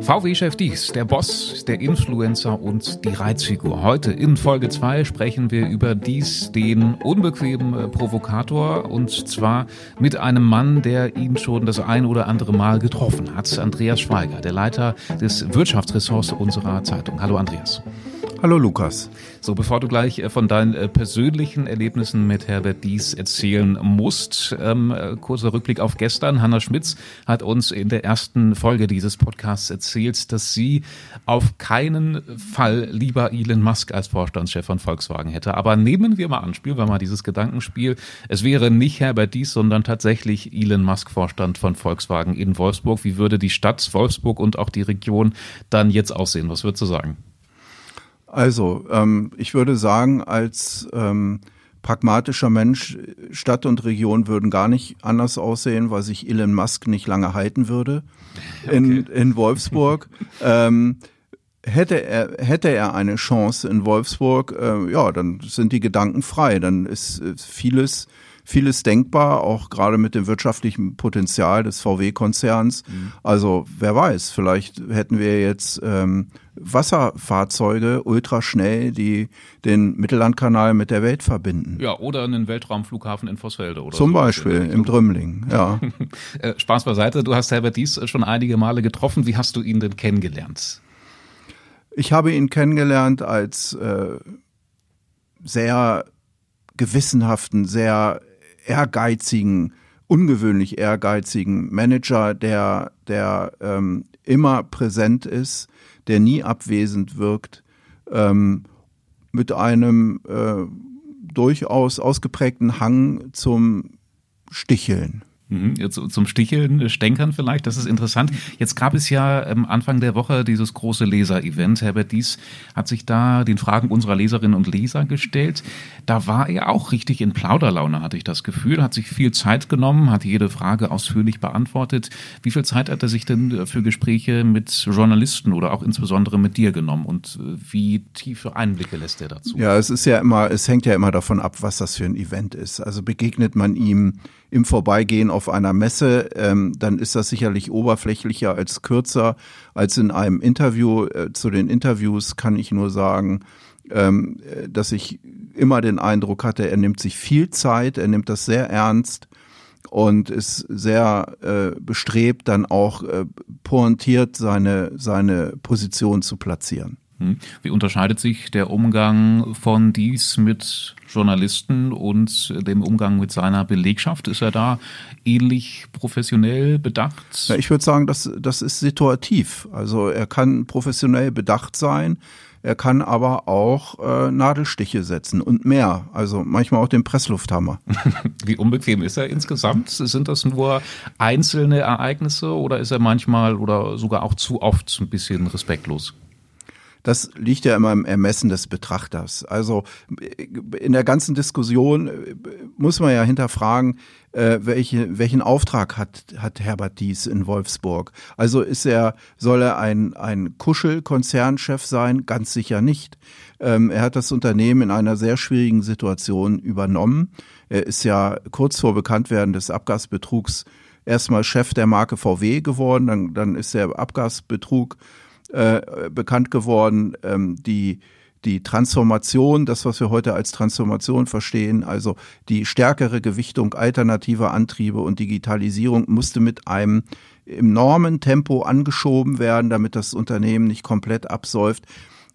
VW-Chef Dies, der Boss, der Influencer und die Reizfigur. Heute in Folge 2 sprechen wir über Dies, den unbequemen äh, Provokator, und zwar mit einem Mann, der ihn schon das ein oder andere Mal getroffen hat. Andreas Schweiger, der Leiter des Wirtschaftsressorts unserer Zeitung. Hallo Andreas. Hallo Lukas. So, bevor du gleich äh, von deinen äh, persönlichen Erlebnissen mit Herbert Dies erzählen musst, ähm, äh, kurzer Rückblick auf gestern. Hanna Schmitz hat uns in der ersten Folge dieses Podcasts erzählt, dass sie auf keinen Fall lieber Elon Musk als Vorstandschef von Volkswagen hätte. Aber nehmen wir mal an, spielen wir mal dieses Gedankenspiel. Es wäre nicht Herbert Dies, sondern tatsächlich Elon Musk Vorstand von Volkswagen in Wolfsburg. Wie würde die Stadt Wolfsburg und auch die Region dann jetzt aussehen? Was würdest du sagen? Also, ähm, ich würde sagen, als ähm, pragmatischer Mensch, Stadt und Region würden gar nicht anders aussehen, weil sich Elon Musk nicht lange halten würde okay. in, in Wolfsburg. ähm, hätte er, hätte er eine Chance in Wolfsburg, äh, ja, dann sind die Gedanken frei. Dann ist, ist vieles vieles denkbar, auch gerade mit dem wirtschaftlichen Potenzial des VW-Konzerns. Mhm. Also wer weiß, vielleicht hätten wir jetzt ähm, Wasserfahrzeuge ultraschnell, die den Mittellandkanal mit der Welt verbinden. Ja, oder einen Weltraumflughafen in Vossfelde oder Zum so. Beispiel im Drümling, ja. Äh, Spaß beiseite, du hast Herbert Dies schon einige Male getroffen. Wie hast du ihn denn kennengelernt? Ich habe ihn kennengelernt als äh, sehr gewissenhaften, sehr ehrgeizigen, ungewöhnlich ehrgeizigen Manager, der, der ähm, immer präsent ist, der nie abwesend wirkt, ähm, mit einem äh, durchaus ausgeprägten Hang zum Sticheln. Mhm, zum Sticheln, Stänkern vielleicht, das ist interessant. Jetzt gab es ja ähm, Anfang der Woche dieses große Leser-Event. Herbert Dies hat sich da den Fragen unserer Leserinnen und Leser gestellt. Da war er auch richtig in Plauderlaune, hatte ich das Gefühl, hat sich viel Zeit genommen, hat jede Frage ausführlich beantwortet. Wie viel Zeit hat er sich denn für Gespräche mit Journalisten oder auch insbesondere mit dir genommen und äh, wie tiefe Einblicke lässt er dazu? Ja, es ist ja immer, es hängt ja immer davon ab, was das für ein Event ist. Also begegnet man ihm im Vorbeigehen auf einer Messe, ähm, dann ist das sicherlich oberflächlicher als kürzer als in einem Interview. Äh, zu den Interviews kann ich nur sagen, ähm, dass ich immer den Eindruck hatte, er nimmt sich viel Zeit, er nimmt das sehr ernst und ist sehr äh, bestrebt, dann auch äh, pointiert seine, seine Position zu platzieren. Hm. Wie unterscheidet sich der Umgang von dies mit Journalisten und dem Umgang mit seiner Belegschaft? Ist er da ähnlich professionell bedacht? Ja, ich würde sagen, das, das ist situativ. Also er kann professionell bedacht sein, er kann aber auch äh, Nadelstiche setzen und mehr. Also manchmal auch den Presslufthammer. Wie unbequem ist er insgesamt? Sind das nur einzelne Ereignisse oder ist er manchmal oder sogar auch zu oft ein bisschen respektlos? Das liegt ja immer im Ermessen des Betrachters. Also in der ganzen Diskussion äh, muss man ja hinterfragen, äh, welche, welchen Auftrag hat, hat Herbert Dies in Wolfsburg? Also ist er, soll er ein, ein Kuschel-Konzernchef sein? Ganz sicher nicht. Ähm, er hat das Unternehmen in einer sehr schwierigen Situation übernommen. Er ist ja kurz vor Bekanntwerden des Abgasbetrugs erstmal Chef der Marke VW geworden, dann, dann ist der Abgasbetrug äh, bekannt geworden, ähm, die die Transformation, das, was wir heute als Transformation verstehen, also die stärkere Gewichtung alternativer Antriebe und Digitalisierung musste mit einem enormen Tempo angeschoben werden, damit das Unternehmen nicht komplett absäuft.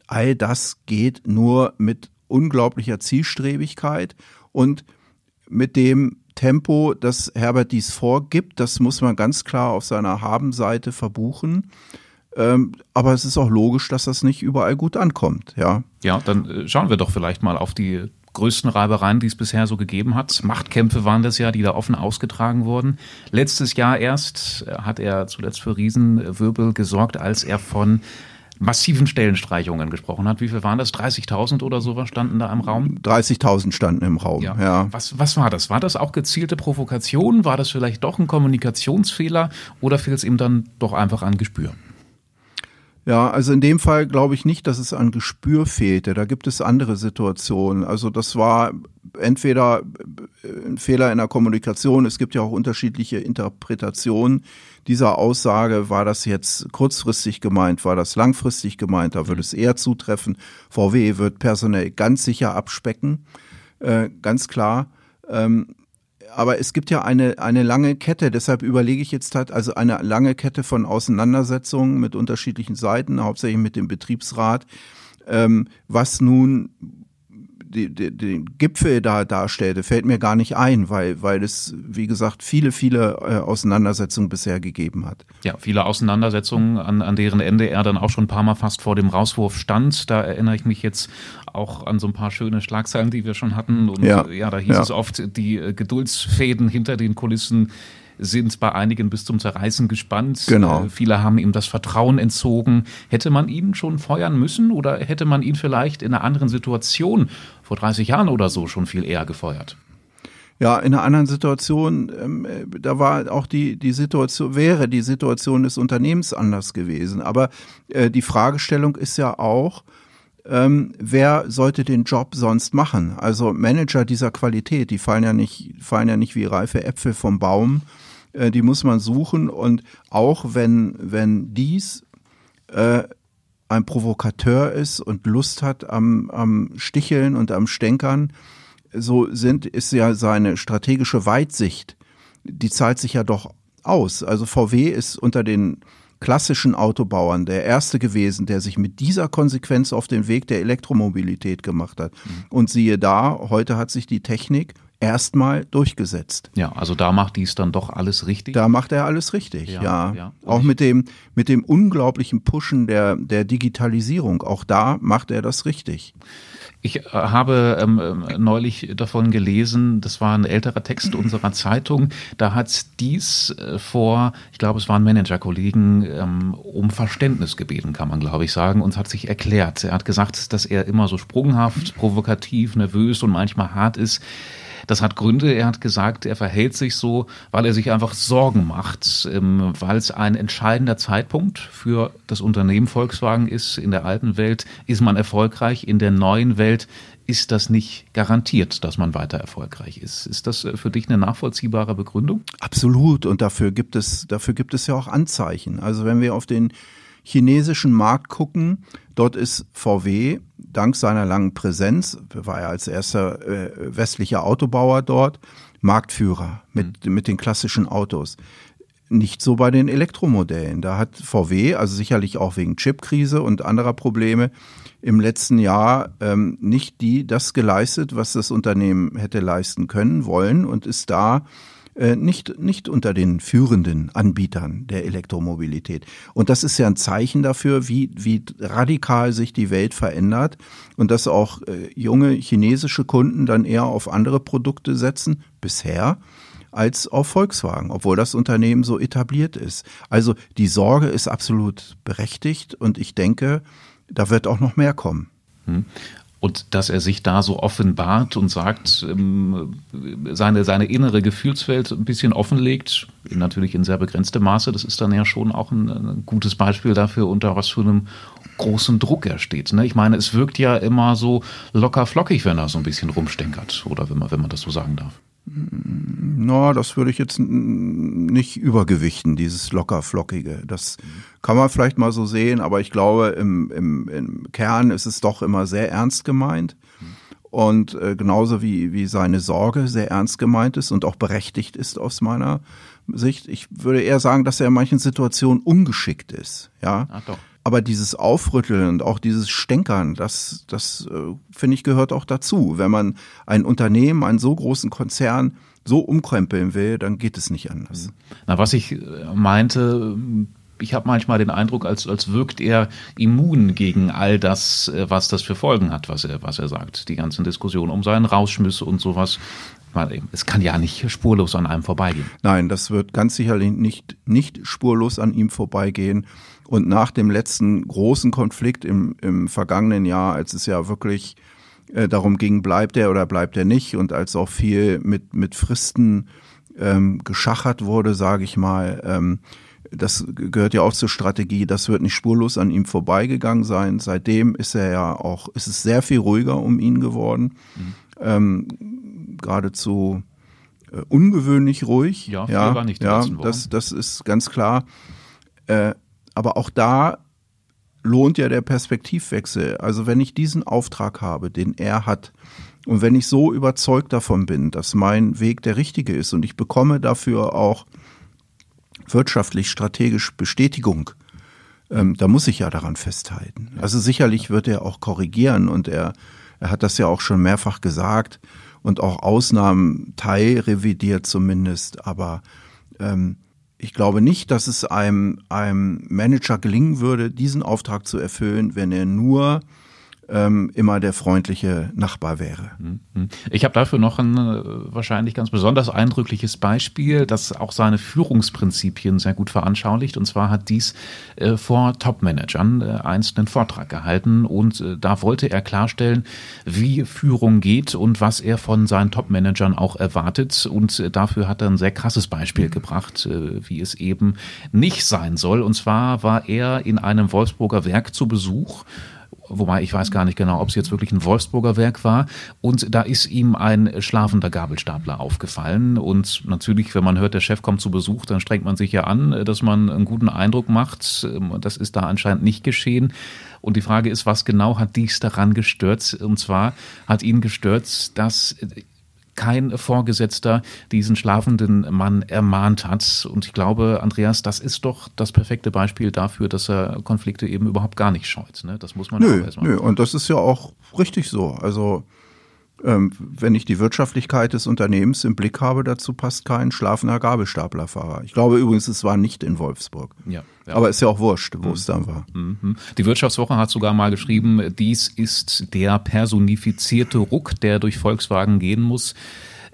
All das geht nur mit unglaublicher Zielstrebigkeit und mit dem Tempo, das Herbert dies vorgibt, das muss man ganz klar auf seiner Habenseite verbuchen. Ähm, aber es ist auch logisch, dass das nicht überall gut ankommt, ja. Ja, dann äh, schauen wir doch vielleicht mal auf die größten Reibereien, die es bisher so gegeben hat. Machtkämpfe waren das ja, die da offen ausgetragen wurden. Letztes Jahr erst äh, hat er zuletzt für Riesenwirbel gesorgt, als er von massiven Stellenstreichungen gesprochen hat. Wie viel waren das? 30.000 oder sowas standen da im Raum? 30.000 standen im Raum, ja. ja. Was, was war das? War das auch gezielte Provokation? War das vielleicht doch ein Kommunikationsfehler? Oder fiel es ihm dann doch einfach an Gespür? Ja, also in dem Fall glaube ich nicht, dass es an Gespür fehlte. Da gibt es andere Situationen. Also das war entweder ein Fehler in der Kommunikation. Es gibt ja auch unterschiedliche Interpretationen dieser Aussage. War das jetzt kurzfristig gemeint? War das langfristig gemeint? Da würde es eher zutreffen. VW wird personell ganz sicher abspecken. Äh, ganz klar. Ähm, aber es gibt ja eine, eine lange Kette, deshalb überlege ich jetzt halt, also eine lange Kette von Auseinandersetzungen mit unterschiedlichen Seiten, hauptsächlich mit dem Betriebsrat, ähm, was nun den Gipfel da darstellte, fällt mir gar nicht ein, weil, weil es, wie gesagt, viele, viele äh, Auseinandersetzungen bisher gegeben hat. Ja, viele Auseinandersetzungen, an, an deren Ende er dann auch schon ein paar Mal fast vor dem Rauswurf stand. Da erinnere ich mich jetzt auch an so ein paar schöne Schlagzeilen, die wir schon hatten. Und ja, ja da hieß ja. es oft, die äh, Geduldsfäden hinter den Kulissen sind bei einigen bis zum Zerreißen gespannt. Genau. Äh, viele haben ihm das Vertrauen entzogen. Hätte man ihn schon feuern müssen oder hätte man ihn vielleicht in einer anderen Situation vor 30 Jahren oder so schon viel eher gefeuert? Ja, in einer anderen Situation, ähm, äh, da war auch die, die Situation, wäre die Situation des Unternehmens anders gewesen. Aber äh, die Fragestellung ist ja auch, ähm, wer sollte den Job sonst machen? Also Manager dieser Qualität, die fallen ja nicht, fallen ja nicht wie reife Äpfel vom Baum. Äh, die muss man suchen und auch wenn, wenn dies äh, ein Provokateur ist und Lust hat am, am Sticheln und am Stänkern, so sind, ist ja seine strategische Weitsicht, die zahlt sich ja doch aus. Also VW ist unter den klassischen Autobauern der erste gewesen, der sich mit dieser Konsequenz auf den Weg der Elektromobilität gemacht hat. Mhm. Und siehe da, heute hat sich die Technik erstmal durchgesetzt. Ja, also da macht dies dann doch alles richtig. Da macht er alles richtig, ja. ja. ja. Auch mit dem, mit dem unglaublichen Pushen der, der Digitalisierung. Auch da macht er das richtig. Ich äh, habe ähm, ähm, neulich davon gelesen, das war ein älterer Text unserer Zeitung, da hat dies äh, vor, ich glaube, es waren Managerkollegen, ähm, um Verständnis gebeten, kann man glaube ich sagen, und hat sich erklärt. Er hat gesagt, dass er immer so sprunghaft, provokativ, nervös und manchmal hart ist. Das hat Gründe. Er hat gesagt, er verhält sich so, weil er sich einfach Sorgen macht, ähm, weil es ein entscheidender Zeitpunkt für das Unternehmen Volkswagen ist. In der alten Welt ist man erfolgreich, in der neuen Welt ist das nicht garantiert, dass man weiter erfolgreich ist. Ist das äh, für dich eine nachvollziehbare Begründung? Absolut. Und dafür gibt es, dafür gibt es ja auch Anzeichen. Also wenn wir auf den chinesischen Markt gucken, dort ist VW dank seiner langen Präsenz, war er als erster äh, westlicher Autobauer dort, Marktführer mit, mhm. mit den klassischen Autos. Nicht so bei den Elektromodellen. Da hat VW, also sicherlich auch wegen Chipkrise und anderer Probleme, im letzten Jahr ähm, nicht die das geleistet, was das Unternehmen hätte leisten können wollen und ist da nicht, nicht unter den führenden Anbietern der Elektromobilität. Und das ist ja ein Zeichen dafür, wie, wie radikal sich die Welt verändert und dass auch äh, junge chinesische Kunden dann eher auf andere Produkte setzen, bisher, als auf Volkswagen, obwohl das Unternehmen so etabliert ist. Also die Sorge ist absolut berechtigt und ich denke, da wird auch noch mehr kommen. Und dass er sich da so offenbart und sagt, ähm, seine, seine innere Gefühlswelt ein bisschen offenlegt, natürlich in sehr begrenztem Maße, das ist dann ja schon auch ein, ein gutes Beispiel dafür, unter was für einem großen Druck er steht. Ne? Ich meine, es wirkt ja immer so locker flockig, wenn er so ein bisschen rumstenkert, oder wenn man, wenn man das so sagen darf. Na, das würde ich jetzt nicht übergewichten, dieses locker flockige. Das kann man vielleicht mal so sehen, aber ich glaube, im, im, im Kern ist es doch immer sehr ernst gemeint. Und äh, genauso wie, wie seine Sorge sehr ernst gemeint ist und auch berechtigt ist aus meiner Sicht. Ich würde eher sagen, dass er in manchen Situationen ungeschickt ist. Ja. Ach doch. Aber dieses Aufrütteln und auch dieses Stänkern, das, das äh, finde ich gehört auch dazu. Wenn man ein Unternehmen, einen so großen Konzern so umkrempeln will, dann geht es nicht anders. Na, was ich äh, meinte, ich habe manchmal den Eindruck, als, als wirkt er immun gegen all das, äh, was das für Folgen hat, was er, was er sagt. Die ganzen Diskussionen um seinen Rausschmiss und sowas. Es kann ja nicht spurlos an einem vorbeigehen. Nein, das wird ganz sicherlich nicht, nicht spurlos an ihm vorbeigehen. Und nach dem letzten großen Konflikt im, im vergangenen Jahr, als es ja wirklich äh, darum ging, bleibt er oder bleibt er nicht, und als auch viel mit, mit Fristen ähm, geschachert wurde, sage ich mal, ähm, das gehört ja auch zur Strategie, das wird nicht spurlos an ihm vorbeigegangen sein. Seitdem ist er ja auch, ist es sehr viel ruhiger um ihn geworden. Mhm. Ähm, geradezu äh, ungewöhnlich ruhig. Ja, ja, war nicht ja das, das ist ganz klar. Äh, aber auch da lohnt ja der Perspektivwechsel. Also wenn ich diesen Auftrag habe, den er hat, und wenn ich so überzeugt davon bin, dass mein Weg der richtige ist und ich bekomme dafür auch wirtschaftlich strategisch Bestätigung, ähm, da muss ich ja daran festhalten. Also sicherlich wird er auch korrigieren und er, er hat das ja auch schon mehrfach gesagt und auch Ausnahmen teilrevidiert zumindest, aber ähm, ich glaube nicht, dass es einem, einem Manager gelingen würde, diesen Auftrag zu erfüllen, wenn er nur ähm, immer der freundliche Nachbar wäre. Mhm. Ich habe dafür noch ein äh, wahrscheinlich ganz besonders eindrückliches Beispiel, das auch seine Führungsprinzipien sehr gut veranschaulicht. Und zwar hat dies äh, vor Topmanagern äh, einst einen Vortrag gehalten und äh, da wollte er klarstellen, wie Führung geht und was er von seinen Topmanagern auch erwartet. Und äh, dafür hat er ein sehr krasses Beispiel gebracht, äh, wie es eben nicht sein soll. Und zwar war er in einem Wolfsburger Werk zu Besuch wobei ich weiß gar nicht genau, ob es jetzt wirklich ein Wolfsburger Werk war. Und da ist ihm ein schlafender Gabelstapler aufgefallen. Und natürlich, wenn man hört, der Chef kommt zu Besuch, dann strengt man sich ja an, dass man einen guten Eindruck macht. Das ist da anscheinend nicht geschehen. Und die Frage ist, was genau hat dies daran gestört? Und zwar hat ihn gestört, dass kein Vorgesetzter diesen schlafenden Mann ermahnt hat. Und ich glaube, Andreas, das ist doch das perfekte Beispiel dafür, dass er Konflikte eben überhaupt gar nicht scheut. Ne? Das muss man nö, auch erstmal. Nö, und das ist ja auch richtig so. Also ähm, wenn ich die Wirtschaftlichkeit des Unternehmens im Blick habe, dazu passt kein schlafender Gabelstaplerfahrer. Ich glaube übrigens, es war nicht in Wolfsburg. Ja, ja. Aber ist ja auch wurscht, wo mhm. es dann war. Mhm. Die Wirtschaftswoche hat sogar mal geschrieben, dies ist der personifizierte Ruck, der durch Volkswagen gehen muss.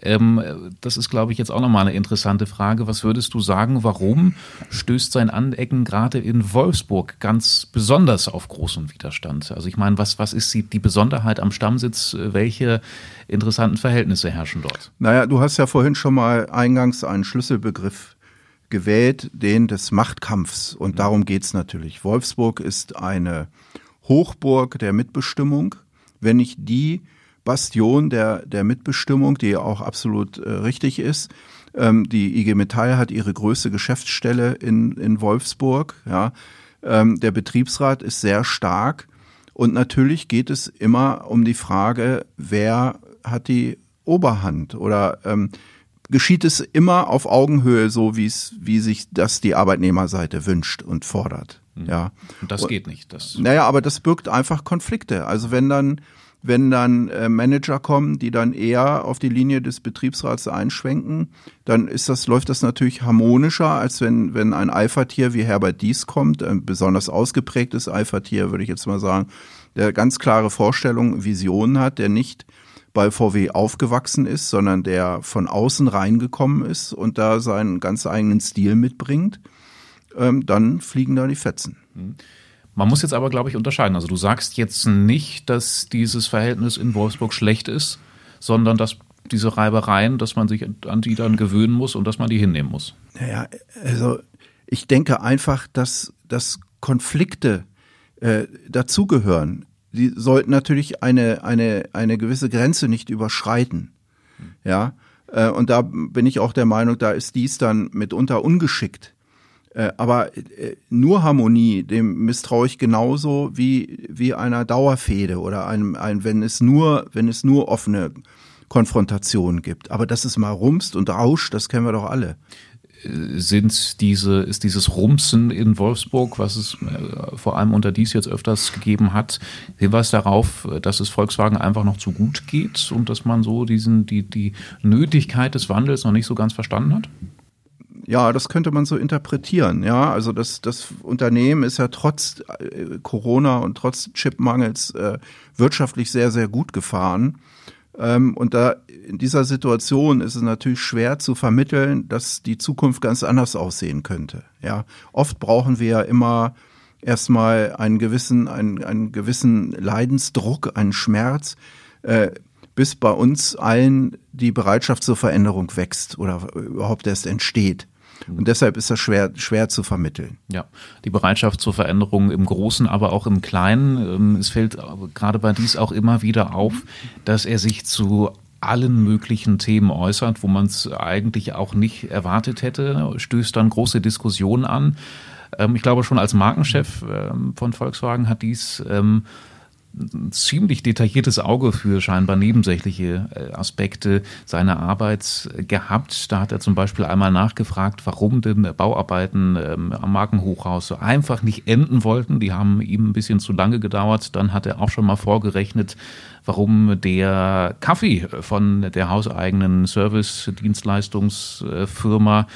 Ähm, das ist, glaube ich, jetzt auch nochmal eine interessante Frage. Was würdest du sagen, warum stößt sein Anecken gerade in Wolfsburg ganz besonders auf großen Widerstand? Also ich meine, was, was ist die, die Besonderheit am Stammsitz? Welche interessanten Verhältnisse herrschen dort? Naja, du hast ja vorhin schon mal eingangs einen Schlüsselbegriff gewählt, den des Machtkampfs. Und darum geht's natürlich. Wolfsburg ist eine Hochburg der Mitbestimmung. Wenn ich die Bastion der, der Mitbestimmung, die auch absolut äh, richtig ist. Ähm, die IG Metall hat ihre größte Geschäftsstelle in, in Wolfsburg. Ja. Ähm, der Betriebsrat ist sehr stark. Und natürlich geht es immer um die Frage, wer hat die Oberhand oder ähm, geschieht es immer auf Augenhöhe, so wie es, wie sich das die Arbeitnehmerseite wünscht und fordert. Hm. Ja. Und das geht nicht. Das naja, aber das birgt einfach Konflikte. Also wenn dann wenn dann äh, Manager kommen, die dann eher auf die Linie des Betriebsrats einschwenken, dann ist das, läuft das natürlich harmonischer, als wenn, wenn ein Eifertier wie Herbert Dies kommt, ein besonders ausgeprägtes Eifertier, würde ich jetzt mal sagen, der ganz klare Vorstellungen, Visionen hat, der nicht bei VW aufgewachsen ist, sondern der von außen reingekommen ist und da seinen ganz eigenen Stil mitbringt, ähm, dann fliegen da die Fetzen. Mhm. Man muss jetzt aber, glaube ich, unterscheiden. Also du sagst jetzt nicht, dass dieses Verhältnis in Wolfsburg schlecht ist, sondern dass diese Reibereien, dass man sich an die dann gewöhnen muss und dass man die hinnehmen muss. Naja, also ich denke einfach, dass, dass Konflikte äh, dazugehören. Die sollten natürlich eine, eine, eine gewisse Grenze nicht überschreiten. Ja, äh, und da bin ich auch der Meinung, da ist dies dann mitunter ungeschickt. Äh, aber äh, nur Harmonie, dem misstraue ich genauso wie, wie einer Dauerfehde oder einem, ein, wenn es nur, wenn es nur offene Konfrontationen gibt. Aber dass es mal rumst und rauscht, das kennen wir doch alle äh, sind diese, ist dieses Rumsen in Wolfsburg, was es vor allem unter dies jetzt öfters gegeben hat, Hinweis darauf, dass es Volkswagen einfach noch zu gut geht und dass man so diesen, die, die Nötigkeit des Wandels noch nicht so ganz verstanden hat? Ja, das könnte man so interpretieren. Ja, also das, das Unternehmen ist ja trotz äh, Corona und trotz Chipmangels äh, wirtschaftlich sehr, sehr gut gefahren. Ähm, und da in dieser Situation ist es natürlich schwer zu vermitteln, dass die Zukunft ganz anders aussehen könnte. Ja, oft brauchen wir ja immer erstmal einen gewissen, einen, einen gewissen Leidensdruck, einen Schmerz, äh, bis bei uns allen die Bereitschaft zur Veränderung wächst oder überhaupt erst entsteht. Und deshalb ist das schwer, schwer zu vermitteln. Ja, die Bereitschaft zur Veränderung im Großen, aber auch im Kleinen. Ähm, es fällt gerade bei dies auch immer wieder auf, dass er sich zu allen möglichen Themen äußert, wo man es eigentlich auch nicht erwartet hätte, stößt dann große Diskussionen an. Ähm, ich glaube, schon als Markenchef ähm, von Volkswagen hat dies ein ziemlich detailliertes Auge für scheinbar nebensächliche äh, Aspekte seiner Arbeit gehabt. Da hat er zum Beispiel einmal nachgefragt, warum denn Bauarbeiten am Markenhochhaus so einfach nicht enden wollten. Die haben ihm ein bisschen zu lange gedauert. Dann hat er auch schon mal vorgerechnet, warum der Kaffee von der hauseigenen Service-Dienstleistungsfirma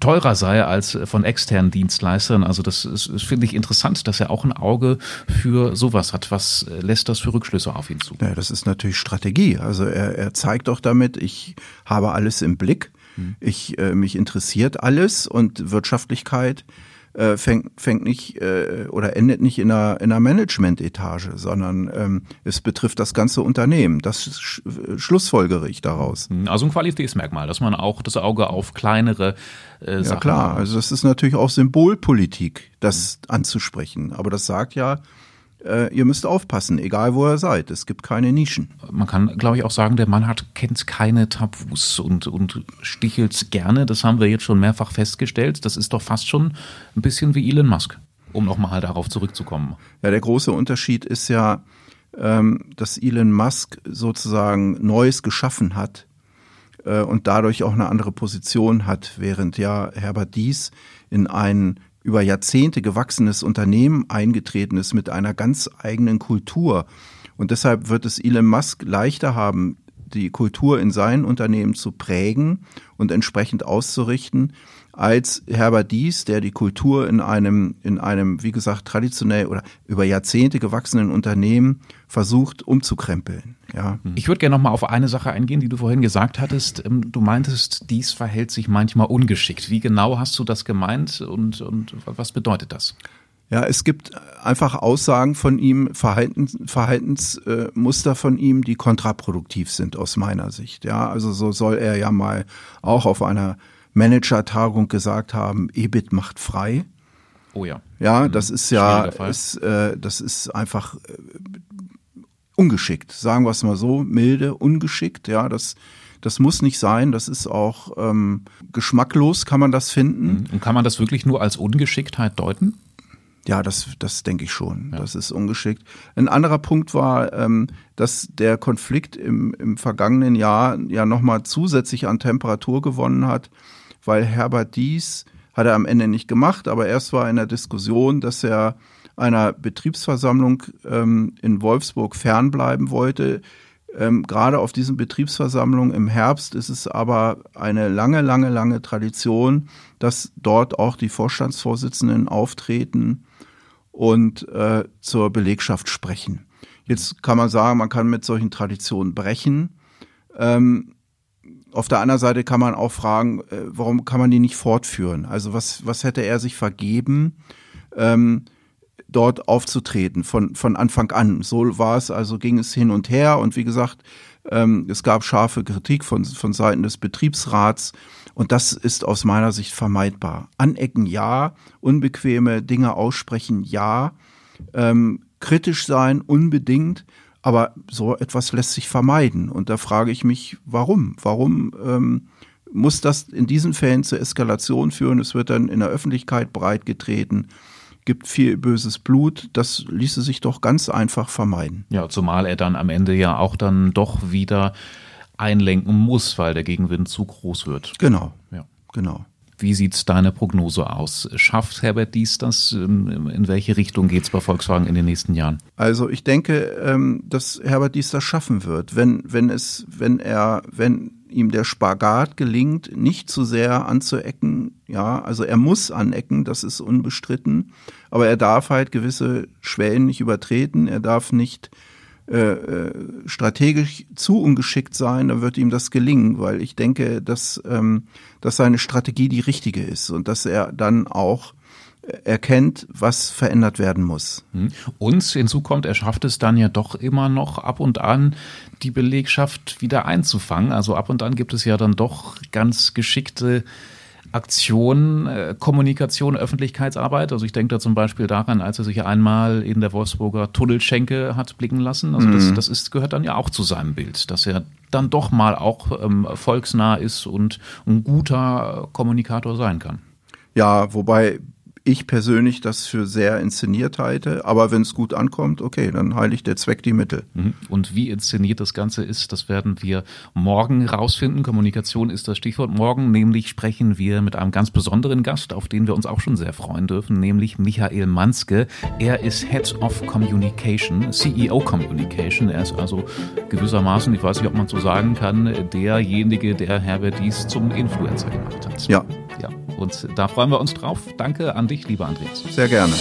teurer sei als von externen Dienstleistern. Also das, das finde ich interessant, dass er auch ein Auge für sowas hat. Was lässt das für Rückschlüsse auf ihn zu? Ja, das ist natürlich Strategie. Also er, er zeigt doch damit, ich habe alles im Blick. Hm. Ich, äh, mich interessiert alles und Wirtschaftlichkeit äh, fängt, fängt nicht äh, oder endet nicht in einer, in einer Management-Etage, sondern ähm, es betrifft das ganze Unternehmen. Das sch schlussfolgere ich daraus. Hm, also ein Qualitätsmerkmal, dass man auch das Auge auf kleinere äh, Sachen Ja klar, also das ist natürlich auch Symbolpolitik, das mhm. anzusprechen. Aber das sagt ja, äh, ihr müsst aufpassen, egal wo ihr seid. Es gibt keine Nischen. Man kann, glaube ich, auch sagen, der Mann hat, kennt keine Tabus und, und stichelt gerne. Das haben wir jetzt schon mehrfach festgestellt. Das ist doch fast schon ein bisschen wie Elon Musk, um nochmal darauf zurückzukommen. Ja, der große Unterschied ist ja, ähm, dass Elon Musk sozusagen Neues geschaffen hat äh, und dadurch auch eine andere Position hat, während ja Herbert Dies in einen über Jahrzehnte gewachsenes Unternehmen eingetreten ist mit einer ganz eigenen Kultur. Und deshalb wird es Elon Musk leichter haben, die Kultur in seinen Unternehmen zu prägen und entsprechend auszurichten, als Herbert Dies, der die Kultur in einem, in einem, wie gesagt, traditionell oder über Jahrzehnte gewachsenen Unternehmen versucht umzukrempeln. Ja. Mhm. Ich würde gerne noch mal auf eine Sache eingehen, die du vorhin gesagt hattest. Ähm, du meintest, dies verhält sich manchmal ungeschickt. Wie genau hast du das gemeint und, und was bedeutet das? Ja, es gibt einfach Aussagen von ihm, Verhaltens, Verhaltensmuster von ihm, die kontraproduktiv sind aus meiner Sicht. Ja, also so soll er ja mal auch auf einer Manager-Tagung gesagt haben, EBIT macht frei. Oh ja. Ja, mhm. das ist ja, ist, äh, das ist einfach äh, ungeschickt, sagen wir es mal so, milde, ungeschickt. Ja, das, das muss nicht sein. Das ist auch ähm, geschmacklos, kann man das finden. Mhm. Und kann man das wirklich nur als Ungeschicktheit deuten? Ja, das, das denke ich schon. Ja. Das ist ungeschickt. Ein anderer Punkt war, ähm, dass der Konflikt im, im vergangenen Jahr ja nochmal zusätzlich an Temperatur gewonnen hat weil Herbert Dies hat er am Ende nicht gemacht, aber erst war in der Diskussion, dass er einer Betriebsversammlung ähm, in Wolfsburg fernbleiben wollte. Ähm, gerade auf diesen Betriebsversammlungen im Herbst ist es aber eine lange, lange, lange Tradition, dass dort auch die Vorstandsvorsitzenden auftreten und äh, zur Belegschaft sprechen. Jetzt kann man sagen, man kann mit solchen Traditionen brechen. Ähm, auf der anderen Seite kann man auch fragen, äh, warum kann man die nicht fortführen? Also was, was hätte er sich vergeben, ähm, dort aufzutreten von, von Anfang an? So war es, also ging es hin und her und wie gesagt, ähm, es gab scharfe Kritik von, von Seiten des Betriebsrats und das ist aus meiner Sicht vermeidbar. Anecken ja, unbequeme Dinge aussprechen ja, ähm, kritisch sein unbedingt, aber so etwas lässt sich vermeiden. Und da frage ich mich, warum? Warum ähm, muss das in diesen Fällen zur Eskalation führen? Es wird dann in der Öffentlichkeit breitgetreten gibt viel böses Blut. Das ließe sich doch ganz einfach vermeiden. Ja, zumal er dann am Ende ja auch dann doch wieder einlenken muss, weil der Gegenwind zu groß wird. Genau. Ja. Genau. Wie sieht deine Prognose aus? Schafft Herbert Dies das? Ähm, in welche Richtung geht es bei Volkswagen in den nächsten Jahren? Also ich denke, ähm, dass Herbert Dies das schaffen wird, wenn, wenn es, wenn er, wenn ihm der Spagat gelingt, nicht zu sehr anzuecken. Ja, also er muss anecken, das ist unbestritten. Aber er darf halt gewisse Schwellen nicht übertreten. Er darf nicht äh, äh, strategisch zu ungeschickt sein, dann wird ihm das gelingen, weil ich denke, dass, ähm, dass seine Strategie die richtige ist und dass er dann auch erkennt, was verändert werden muss. Hm. Und hinzu kommt, er schafft es dann ja doch immer noch ab und an, die Belegschaft wieder einzufangen. Also ab und an gibt es ja dann doch ganz geschickte Aktion, äh, Kommunikation, Öffentlichkeitsarbeit. Also ich denke da zum Beispiel daran, als er sich einmal in der Wolfsburger Tunnelschenke hat blicken lassen. Also das, mhm. das ist, gehört dann ja auch zu seinem Bild, dass er dann doch mal auch ähm, volksnah ist und ein guter Kommunikator sein kann. Ja, wobei ich persönlich das für sehr inszeniert halte. Aber wenn es gut ankommt, okay, dann heiligt der Zweck die Mittel. Mhm. Und wie inszeniert das Ganze ist, das werden wir morgen rausfinden. Kommunikation ist das Stichwort morgen. Nämlich sprechen wir mit einem ganz besonderen Gast, auf den wir uns auch schon sehr freuen dürfen, nämlich Michael Manske. Er ist Head of Communication, CEO Communication. Er ist also gewissermaßen, ich weiß nicht, ob man so sagen kann, derjenige, der Herbert Dies zum Influencer gemacht hat. Ja. Ja. Und da freuen wir uns drauf. Danke an dich, lieber Andreas. Sehr gerne.